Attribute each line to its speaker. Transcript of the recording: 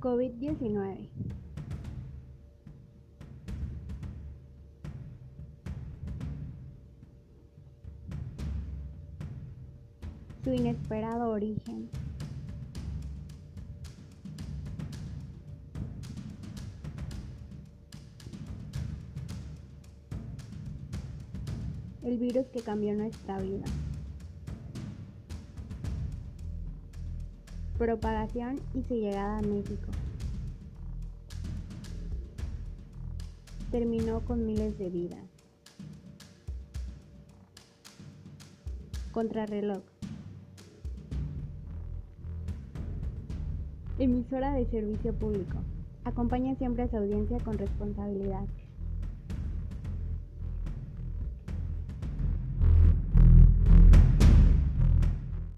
Speaker 1: COVID-19 Su inesperado origen El virus que cambió nuestra vida. Propagación y su llegada a México. Terminó con miles de vidas. Contrarreloj. Emisora de servicio público. Acompaña siempre a su audiencia con responsabilidad.